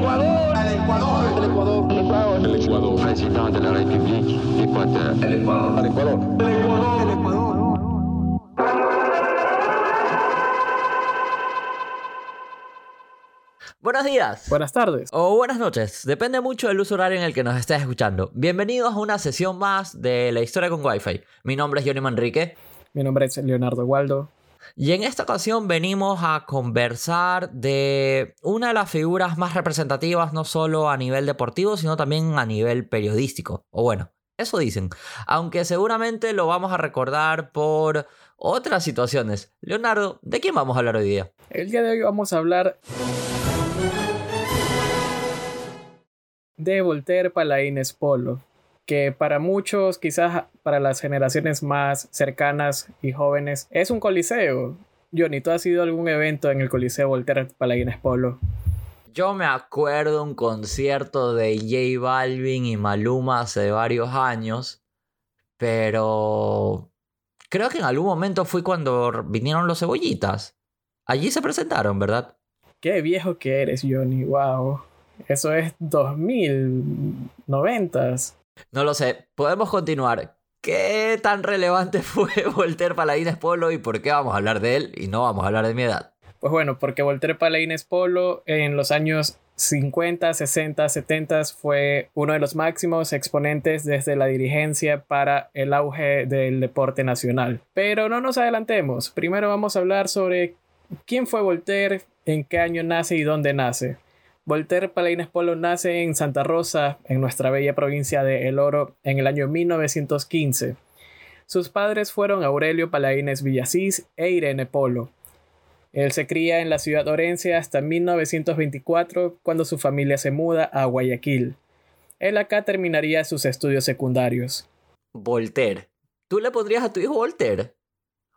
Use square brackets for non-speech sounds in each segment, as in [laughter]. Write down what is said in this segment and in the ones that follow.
Ecuador. El Ecuador. El Ecuador. El Ecuador. El Ecuador. Président de la République d'Équateur. El Ecuador. El Ecuador. El Ecuador. El Ecuador. Buenos días. Buenas tardes. O buenas noches, depende mucho del uso horario en el que nos estés escuchando. Bienvenidos a una sesión más de La Historia con Wi-Fi. Mi nombre es Johnny Manrique Mi nombre es Leonardo Waldo. Y en esta ocasión venimos a conversar de una de las figuras más representativas no solo a nivel deportivo, sino también a nivel periodístico. O bueno, eso dicen. Aunque seguramente lo vamos a recordar por otras situaciones. Leonardo, ¿de quién vamos a hablar hoy día? El día de hoy vamos a hablar de Voltaire Palaines Polo, que para muchos, quizás para las generaciones más cercanas y jóvenes, es un coliseo. Johnny, ¿tú has ido a algún evento en el Coliseo Voltaire Palaines Polo? Yo me acuerdo un concierto de J Balvin y Maluma hace varios años, pero creo que en algún momento fue cuando vinieron los cebollitas. Allí se presentaron, ¿verdad? Qué viejo que eres, Johnny, wow. Eso es 2090. No lo sé, podemos continuar. ¿Qué tan relevante [laughs] fue Voltaire Paladines Polo y por qué vamos a hablar de él y no vamos a hablar de mi edad? Pues bueno, porque Voltaire Palaines Polo en los años 50, 60, 70 fue uno de los máximos exponentes desde la dirigencia para el auge del deporte nacional. Pero no nos adelantemos. Primero vamos a hablar sobre quién fue Voltaire, en qué año nace y dónde nace. Voltaire Palaines Polo nace en Santa Rosa, en nuestra bella provincia de El Oro, en el año 1915. Sus padres fueron Aurelio Palaines Villasís e Irene Polo. Él se cría en la ciudad orense hasta 1924, cuando su familia se muda a Guayaquil. Él acá terminaría sus estudios secundarios. Voltaire. ¿Tú le pondrías a tu hijo Voltaire?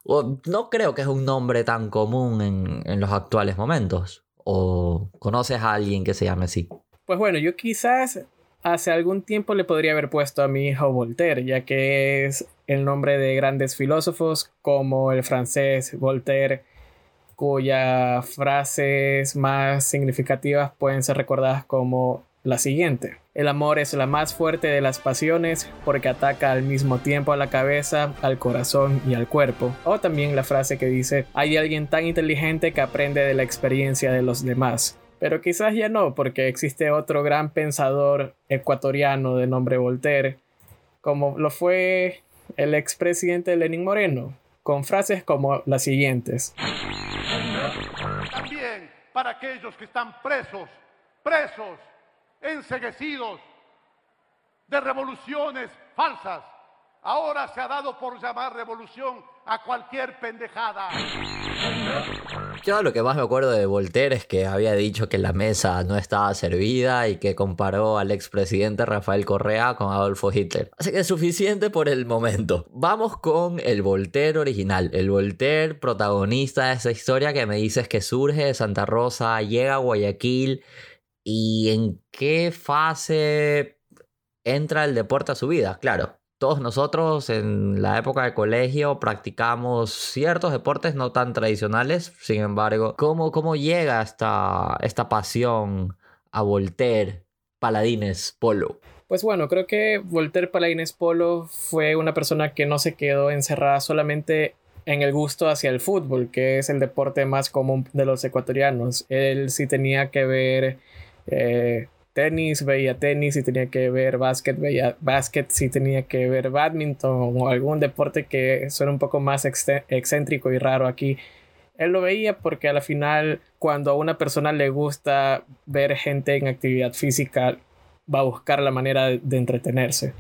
No creo que es un nombre tan común en, en los actuales momentos. ¿O conoces a alguien que se llame así? Pues bueno, yo quizás hace algún tiempo le podría haber puesto a mi hijo Voltaire, ya que es el nombre de grandes filósofos como el francés Voltaire, cuyas frases más significativas pueden ser recordadas como la siguiente. El amor es la más fuerte de las pasiones porque ataca al mismo tiempo a la cabeza, al corazón y al cuerpo. O también la frase que dice, hay alguien tan inteligente que aprende de la experiencia de los demás. Pero quizás ya no, porque existe otro gran pensador ecuatoriano de nombre Voltaire, como lo fue el expresidente Lenín Moreno, con frases como las siguientes. También para aquellos que están presos, presos, enseguecidos de revoluciones falsas. Ahora se ha dado por llamar revolución a cualquier pendejada. Yo lo que más me acuerdo de Voltaire es que había dicho que la mesa no estaba servida y que comparó al expresidente Rafael Correa con Adolfo Hitler. Así que es suficiente por el momento. Vamos con el Voltaire original, el Voltaire protagonista de esa historia que me dices que surge de Santa Rosa, llega a Guayaquil y en qué fase entra el deporte a su vida. Claro, todos nosotros en la época de colegio practicamos ciertos deportes no tan tradicionales. Sin embargo, ¿cómo, cómo llega esta, esta pasión a Voltaire, Paladines, Polo? Pues bueno, creo que Voltaire Palaines Polo fue una persona que no se quedó encerrada solamente en el gusto hacia el fútbol, que es el deporte más común de los ecuatorianos. Él sí tenía que ver eh, tenis, veía tenis, si tenía que ver básquet, veía básquet, si tenía que ver badminton o algún deporte que suena un poco más excéntrico y raro aquí. Él lo veía porque a la final, cuando a una persona le gusta ver gente en actividad física, va a buscar la manera de entretenerse.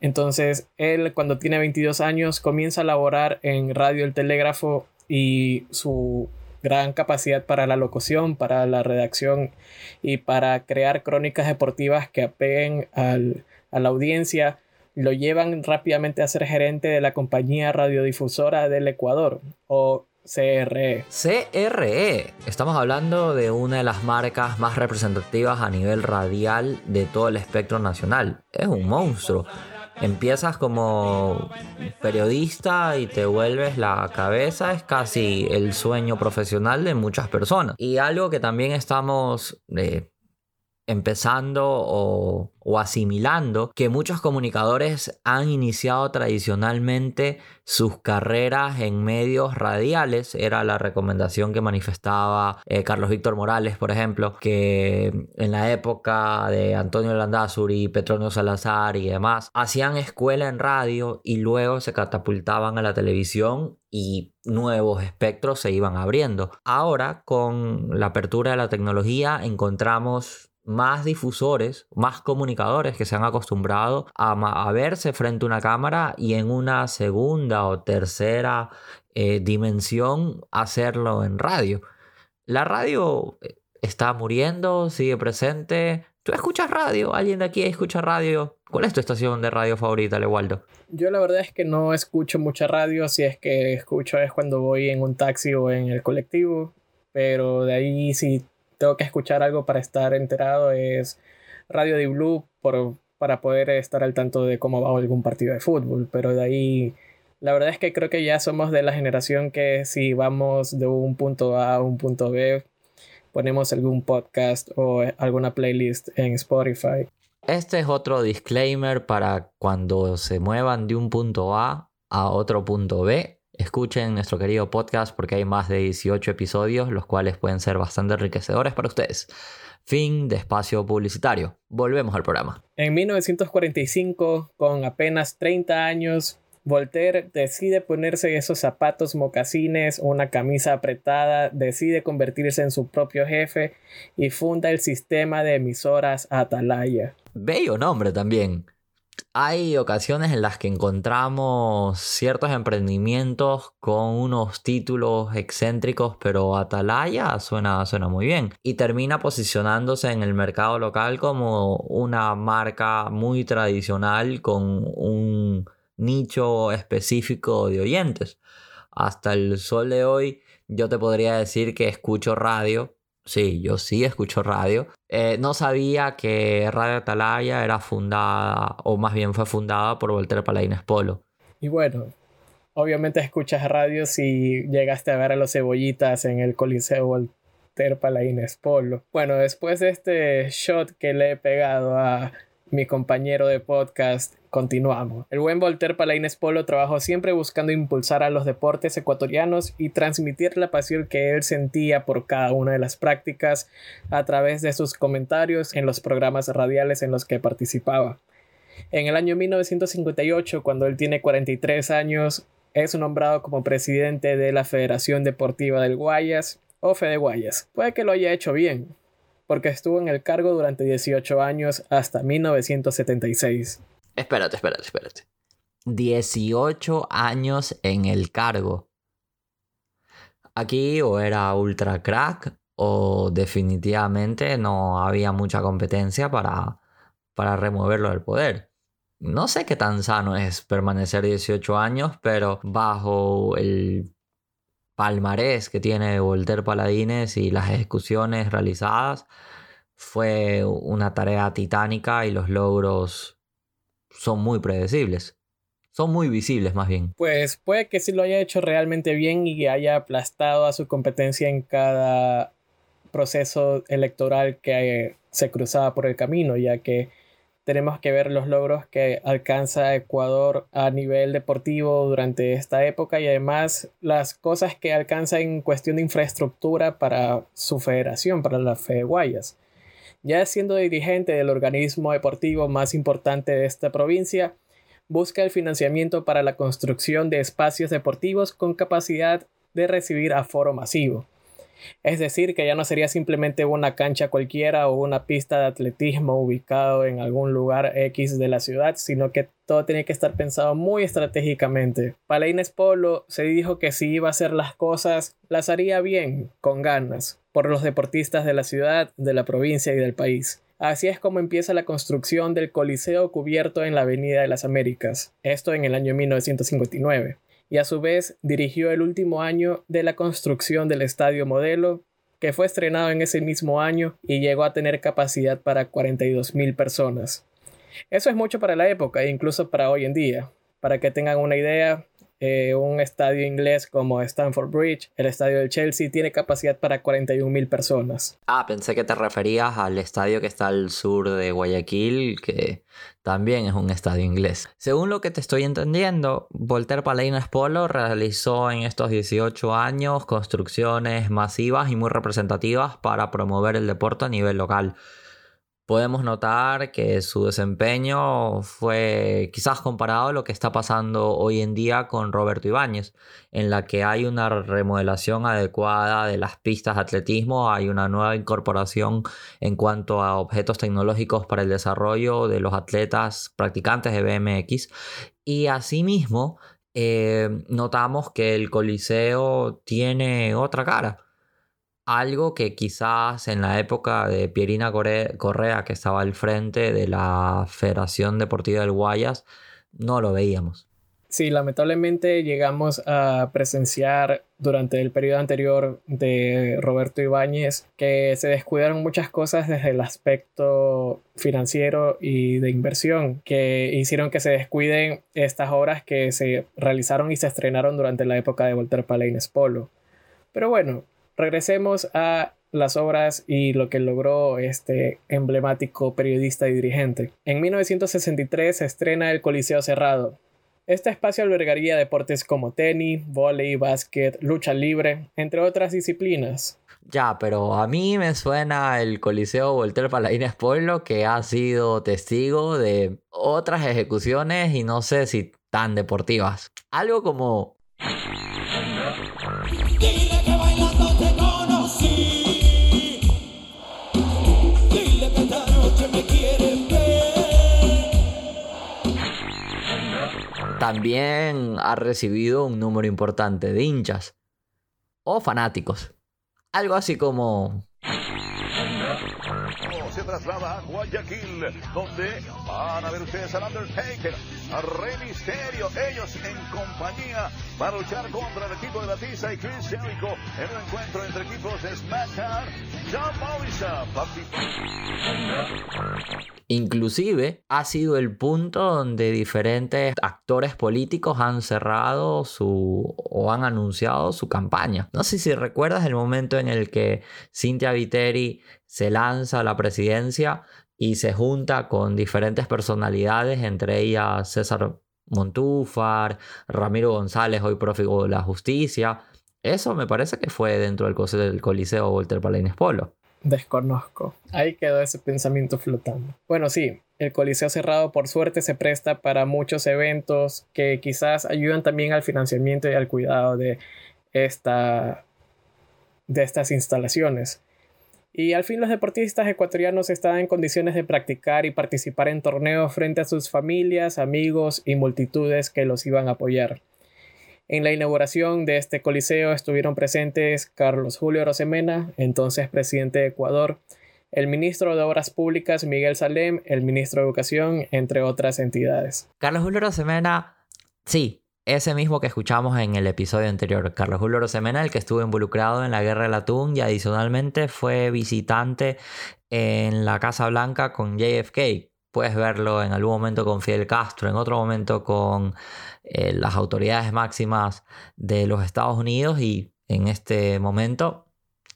Entonces, él cuando tiene 22 años comienza a laborar en Radio El Telégrafo y su gran capacidad para la locución, para la redacción y para crear crónicas deportivas que apeguen al, a la audiencia, lo llevan rápidamente a ser gerente de la compañía radiodifusora del Ecuador o CRE. CRE. Estamos hablando de una de las marcas más representativas a nivel radial de todo el espectro nacional. Es un monstruo empiezas como periodista y te vuelves la cabeza, es casi el sueño profesional de muchas personas. Y algo que también estamos eh, empezando o, asimilando que muchos comunicadores han iniciado tradicionalmente sus carreras en medios radiales. Era la recomendación que manifestaba eh, Carlos Víctor Morales, por ejemplo, que en la época de Antonio Landazuri, Petronio Salazar y demás, hacían escuela en radio y luego se catapultaban a la televisión y nuevos espectros se iban abriendo. Ahora, con la apertura de la tecnología, encontramos más difusores, más comunicadores que se han acostumbrado a, verse frente a una cámara y en una segunda o tercera eh, dimensión hacerlo en radio. La radio eh, está muriendo, sigue presente. ¿Tú escuchas radio? ¿Alguien de aquí escucha radio? ¿Cuál es tu estación de radio favorita, Lewaldo? Yo la verdad es que no escucho mucha radio, si es que escucho es cuando voy en un taxi o en el colectivo, pero de ahí sí tengo que escuchar algo para estar enterado es Radio de Blue por, para poder estar al tanto de cómo va algún partido de fútbol. Pero de ahí, la verdad es que creo que ya somos de la generación que si vamos de un punto A a un punto B, ponemos algún podcast o alguna playlist en Spotify. Este es otro disclaimer para cuando se muevan de un punto A a otro punto B escuchen nuestro querido podcast porque hay más de 18 episodios, los cuales pueden ser bastante enriquecedores para ustedes. Fin de espacio publicitario. Volvemos al programa. En 1945, con apenas 30 años, Voltaire decide ponerse esos zapatos mocasines, una camisa apretada, decide convertirse en su propio jefe y funda el sistema de emisoras Atalaya. Bello nombre también hay ocasiones en las que encontramos ciertos emprendimientos con unos títulos excéntricos, pero Atalaya suena, suena muy bien. Y termina posicionándose en el mercado local como una marca muy tradicional con un nicho específico de oyentes. Hasta el sol de hoy yo te podría decir que escucho radio Sí, yo sí escucho radio. Eh, no sabía que Radio Atalaya era fundada, o más bien fue fundada por Voltaire Paladines Polo. Y bueno, obviamente escuchas radio si llegaste a ver a los cebollitas en el Coliseo Voltaire Paladines Polo. Bueno, después de este shot que le he pegado a mi compañero de podcast, continuamos. El buen Voltaire Palaines Polo trabajó siempre buscando impulsar a los deportes ecuatorianos y transmitir la pasión que él sentía por cada una de las prácticas a través de sus comentarios en los programas radiales en los que participaba. En el año 1958, cuando él tiene 43 años, es nombrado como presidente de la Federación Deportiva del Guayas o Fede Guayas. Puede que lo haya hecho bien, porque estuvo en el cargo durante 18 años hasta 1976. Espérate, espérate, espérate. 18 años en el cargo. Aquí o era ultra crack o definitivamente no había mucha competencia para, para removerlo del poder. No sé qué tan sano es permanecer 18 años, pero bajo el palmarés que tiene Voltaire Paladines y las ejecuciones realizadas, fue una tarea titánica y los logros son muy predecibles. Son muy visibles más bien. Pues puede que sí lo haya hecho realmente bien y haya aplastado a su competencia en cada proceso electoral que se cruzaba por el camino, ya que tenemos que ver los logros que alcanza Ecuador a nivel deportivo durante esta época y además las cosas que alcanza en cuestión de infraestructura para su federación, para la Fede Guayas. Ya siendo dirigente del organismo deportivo más importante de esta provincia, busca el financiamiento para la construcción de espacios deportivos con capacidad de recibir aforo masivo. Es decir, que ya no sería simplemente una cancha cualquiera o una pista de atletismo ubicado en algún lugar X de la ciudad, sino que todo tenía que estar pensado muy estratégicamente. Para Polo se dijo que si iba a hacer las cosas, las haría bien, con ganas, por los deportistas de la ciudad, de la provincia y del país. Así es como empieza la construcción del Coliseo cubierto en la Avenida de las Américas, esto en el año 1959 y a su vez dirigió el último año de la construcción del Estadio Modelo, que fue estrenado en ese mismo año y llegó a tener capacidad para 42 mil personas. Eso es mucho para la época e incluso para hoy en día. Para que tengan una idea, eh, un estadio inglés como Stamford Bridge, el estadio del Chelsea, tiene capacidad para 41 mil personas. Ah, pensé que te referías al estadio que está al sur de Guayaquil, que también es un estadio inglés. Según lo que te estoy entendiendo, Voltaire Palaines Polo realizó en estos 18 años construcciones masivas y muy representativas para promover el deporte a nivel local podemos notar que su desempeño fue quizás comparado a lo que está pasando hoy en día con Roberto Ibáñez, en la que hay una remodelación adecuada de las pistas de atletismo, hay una nueva incorporación en cuanto a objetos tecnológicos para el desarrollo de los atletas practicantes de BMX y asimismo eh, notamos que el Coliseo tiene otra cara algo que quizás en la época de Pierina Correa, que estaba al frente de la Federación Deportiva del Guayas, no lo veíamos. Sí, lamentablemente llegamos a presenciar durante el periodo anterior de Roberto Ibáñez que se descuidaron muchas cosas desde el aspecto financiero y de inversión que hicieron que se descuiden estas obras que se realizaron y se estrenaron durante la época de Walter Palaines Polo. Pero bueno, Regresemos a las obras y lo que logró este emblemático periodista y dirigente. En 1963 se estrena el Coliseo Cerrado. Este espacio albergaría deportes como tenis, volei, básquet, lucha libre, entre otras disciplinas. Ya, pero a mí me suena el Coliseo Voltaire Palaines Pueblo que ha sido testigo de otras ejecuciones y no sé si tan deportivas. Algo como también ha recibido un número importante de hinchas o fanáticos. Algo así como se traslada a Guayaquil, donde van a ver ustedes al Undertaker, Rey Misterio, ellos en compañía para luchar contra el equipo de Batista y Chris Jericho en un encuentro entre equipos de SmackDown, John Morrison, Inclusive ha sido el punto donde diferentes actores políticos han cerrado su o han anunciado su campaña. No sé si recuerdas el momento en el que Cynthia Viteri se lanza a la presidencia y se junta con diferentes personalidades, entre ellas César Montúfar, Ramiro González, hoy prófugo de la justicia. Eso me parece que fue dentro del, Coliseo Walter Palaines Polo. Desconozco. Ahí quedó ese pensamiento flotando. Bueno, sí, el Coliseo cerrado por suerte se presta para muchos eventos que quizás ayudan también al financiamiento y al cuidado de, esta, de estas instalaciones. Y al fin los deportistas ecuatorianos estaban en condiciones de practicar y participar en torneos frente a sus familias, amigos y multitudes que los iban a apoyar. En la inauguración de este coliseo estuvieron presentes Carlos Julio Rosemena, entonces presidente de Ecuador, el ministro de Obras Públicas Miguel Salem, el ministro de Educación, entre otras entidades. Carlos Julio Rosemena, sí, ese mismo que escuchamos en el episodio anterior, Carlos Julio Rosemena, el que estuvo involucrado en la guerra del atún y adicionalmente fue visitante en la Casa Blanca con JFK. Puedes verlo en algún momento con Fidel Castro, en otro momento con eh, las autoridades máximas de los Estados Unidos y en este momento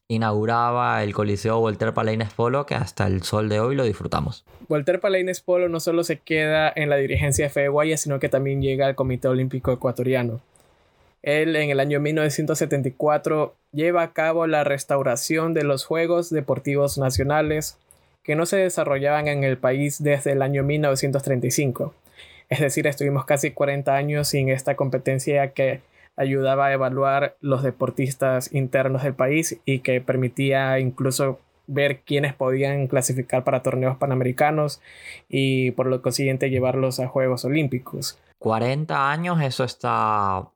inauguraba el Coliseo Voltaire Palaines Polo, que hasta el sol de hoy lo disfrutamos. Voltaire Palaines Polo no solo se queda en la dirigencia de Fede Guaya, sino que también llega al Comité Olímpico Ecuatoriano. Él en el año 1974 lleva a cabo la restauración de los Juegos Deportivos Nacionales que no se desarrollaban en el país desde el año 1935. Es decir, estuvimos casi 40 años sin esta competencia que ayudaba a evaluar los deportistas internos del país y que permitía incluso ver quiénes podían clasificar para torneos panamericanos y por lo consiguiente llevarlos a Juegos Olímpicos. 40 años, eso está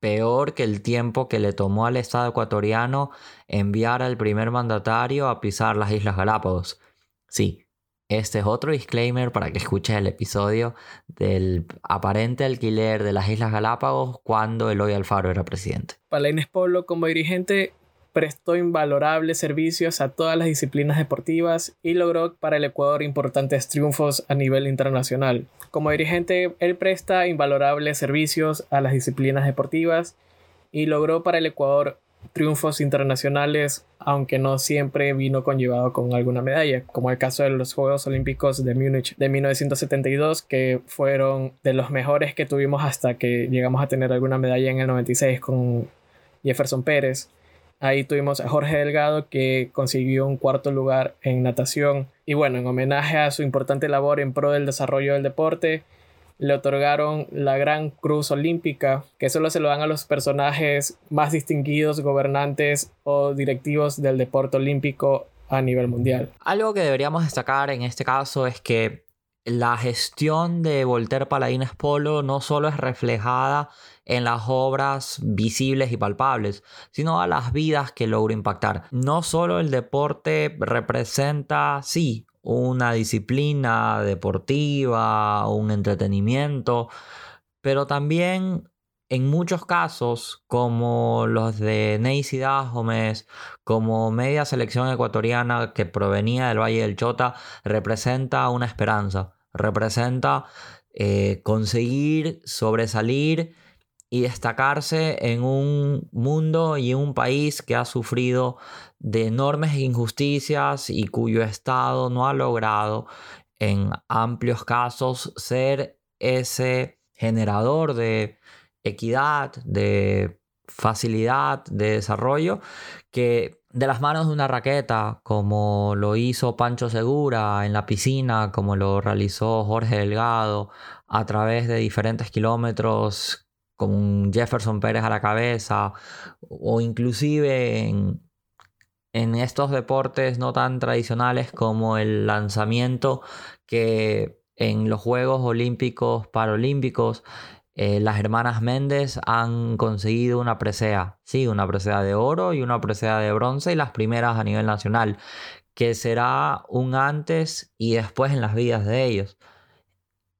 peor que el tiempo que le tomó al Estado ecuatoriano enviar al primer mandatario a pisar las Islas Galápagos. Sí, este es otro disclaimer para que escuches el episodio del aparente alquiler de las Islas Galápagos cuando Eloy Alfaro era presidente. Palaines Polo como dirigente prestó invalorables servicios a todas las disciplinas deportivas y logró para el Ecuador importantes triunfos a nivel internacional. Como dirigente, él presta invalorables servicios a las disciplinas deportivas y logró para el Ecuador triunfos internacionales, aunque no siempre vino conllevado con alguna medalla, como el caso de los Juegos Olímpicos de Múnich de 1972, que fueron de los mejores que tuvimos hasta que llegamos a tener alguna medalla en el 96 con Jefferson Pérez. Ahí tuvimos a Jorge Delgado que consiguió un cuarto lugar en natación. Y bueno, en homenaje a su importante labor en pro del desarrollo del deporte, le otorgaron la Gran Cruz Olímpica, que solo se lo dan a los personajes más distinguidos, gobernantes o directivos del deporte olímpico a nivel mundial. Algo que deberíamos destacar en este caso es que la gestión de Voltaire Paladines Polo no solo es reflejada en las obras visibles y palpables, sino a las vidas que logra impactar. No solo el deporte representa, sí, una disciplina deportiva, un entretenimiento, pero también en muchos casos, como los de Neisy Dahomes, como media selección ecuatoriana que provenía del Valle del Chota, representa una esperanza, representa eh, conseguir sobresalir y destacarse en un mundo y un país que ha sufrido de enormes injusticias y cuyo Estado no ha logrado en amplios casos ser ese generador de equidad, de facilidad, de desarrollo, que de las manos de una raqueta, como lo hizo Pancho Segura en la piscina, como lo realizó Jorge Delgado, a través de diferentes kilómetros con Jefferson Pérez a la cabeza, o inclusive en, en estos deportes no tan tradicionales como el lanzamiento que en los Juegos Olímpicos Paralímpicos eh, las hermanas Méndez han conseguido una presea, sí, una presea de oro y una presea de bronce y las primeras a nivel nacional, que será un antes y después en las vidas de ellos.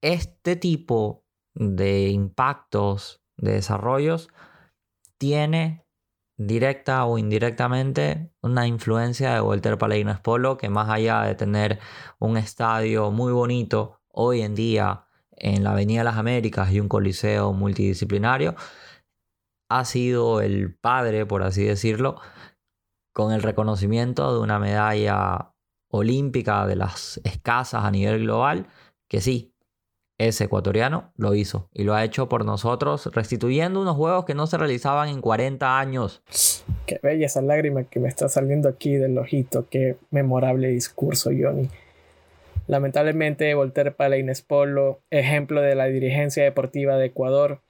Este tipo de impactos de desarrollos tiene directa o indirectamente una influencia de Walter Palainas Polo que más allá de tener un estadio muy bonito hoy en día en la Avenida de las Américas y un coliseo multidisciplinario, ha sido el padre, por así decirlo, con el reconocimiento de una medalla olímpica de las escasas a nivel global, que sí, ese ecuatoriano lo hizo y lo ha hecho por nosotros, restituyendo unos juegos que no se realizaban en 40 años. Qué bella esa lágrima que me está saliendo aquí del ojito, qué memorable discurso, Johnny. Lamentablemente, Voltaire Palaines Polo, ejemplo de la dirigencia deportiva de Ecuador,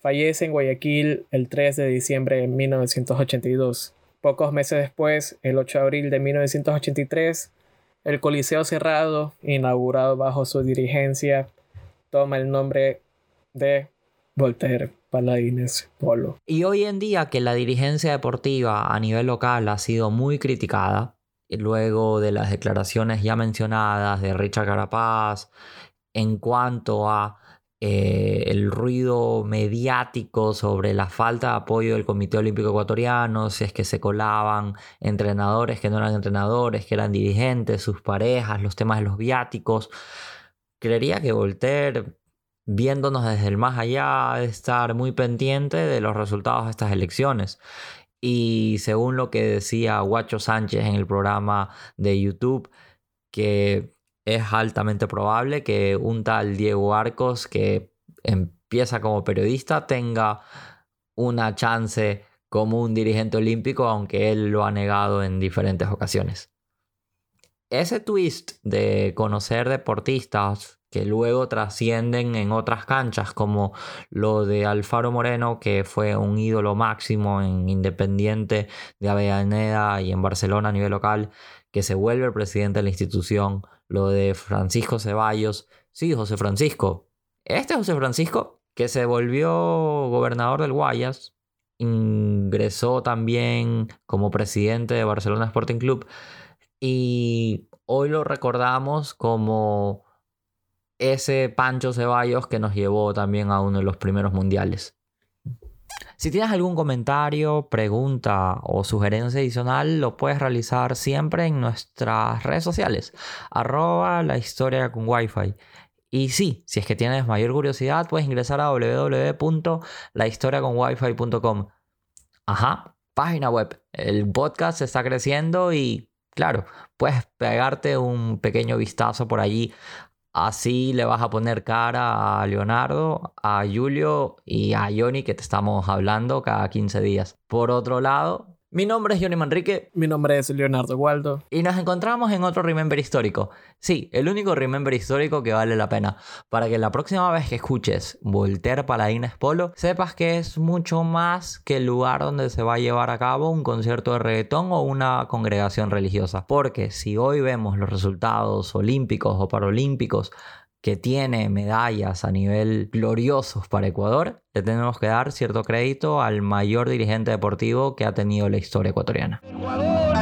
fallece en Guayaquil el 3 de diciembre de 1982. Pocos meses después, el 8 de abril de 1983, el Coliseo Cerrado, inaugurado bajo su dirigencia, toma el nombre de Voltaire Paladines Polo. Y hoy en día que la dirigencia deportiva a nivel local ha sido muy criticada, luego de las declaraciones ya mencionadas de Richard Carapaz en cuanto a eh, el ruido mediático sobre la falta de apoyo del Comité Olímpico Ecuatoriano, si es que se colaban entrenadores que no eran entrenadores, que eran dirigentes, sus parejas, los temas de los viáticos. Creería que Voltaire, viéndonos desde el más allá, de estar muy pendiente de los resultados de estas elecciones. Y según lo que decía Guacho Sánchez en el programa de YouTube, que es altamente probable que un tal Diego Arcos, que empieza como periodista, tenga una chance como un dirigente olímpico, aunque él lo ha negado en diferentes ocasiones ese twist de conocer deportistas que luego trascienden en otras canchas, como lo de Alfaro Moreno, que fue un ídolo máximo en Independiente de Avellaneda y en Barcelona a nivel local, que se vuelve el presidente de la institución, lo de Francisco Ceballos, sí, José Francisco, este José Francisco, que se volvió gobernador del Guayas, ingresó también como presidente de Barcelona Sporting Club, y hoy lo recordamos como ese Pancho Ceballos que nos llevó también a uno de los primeros mundiales. Si tienes algún comentario, pregunta o sugerencia adicional, lo puedes realizar siempre en nuestras redes sociales, arroba la historia con wifi. Y sí, si es que tienes mayor curiosidad, puedes ingresar a www.lahistoriaconwifi.com. Ajá, página web. El podcast está creciendo y, claro, puedes pegarte un pequeño vistazo por allí Así le vas a poner cara a Leonardo, a Julio y a Johnny que te estamos hablando cada 15 días. Por otro lado, mi nombre es Johnny Manrique. Mi nombre es Leonardo Waldo. Y nos encontramos en otro Remember histórico. Sí, el único Remember histórico que vale la pena. Para que la próxima vez que escuches Voltaire Paladines Polo, sepas que es mucho más que el lugar donde se va a llevar a cabo un concierto de reggaetón o una congregación religiosa. Porque si hoy vemos los resultados olímpicos o paralímpicos que tiene medallas a nivel gloriosos para Ecuador, le tenemos que dar cierto crédito al mayor dirigente deportivo que ha tenido la historia ecuatoriana. El Ecuador.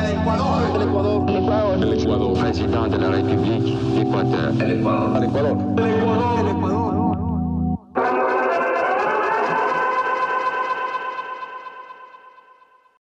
El Ecuador. El Ecuador. Président de la République d'Équateur. El Ecuador. El Ecuador. El Ecuador.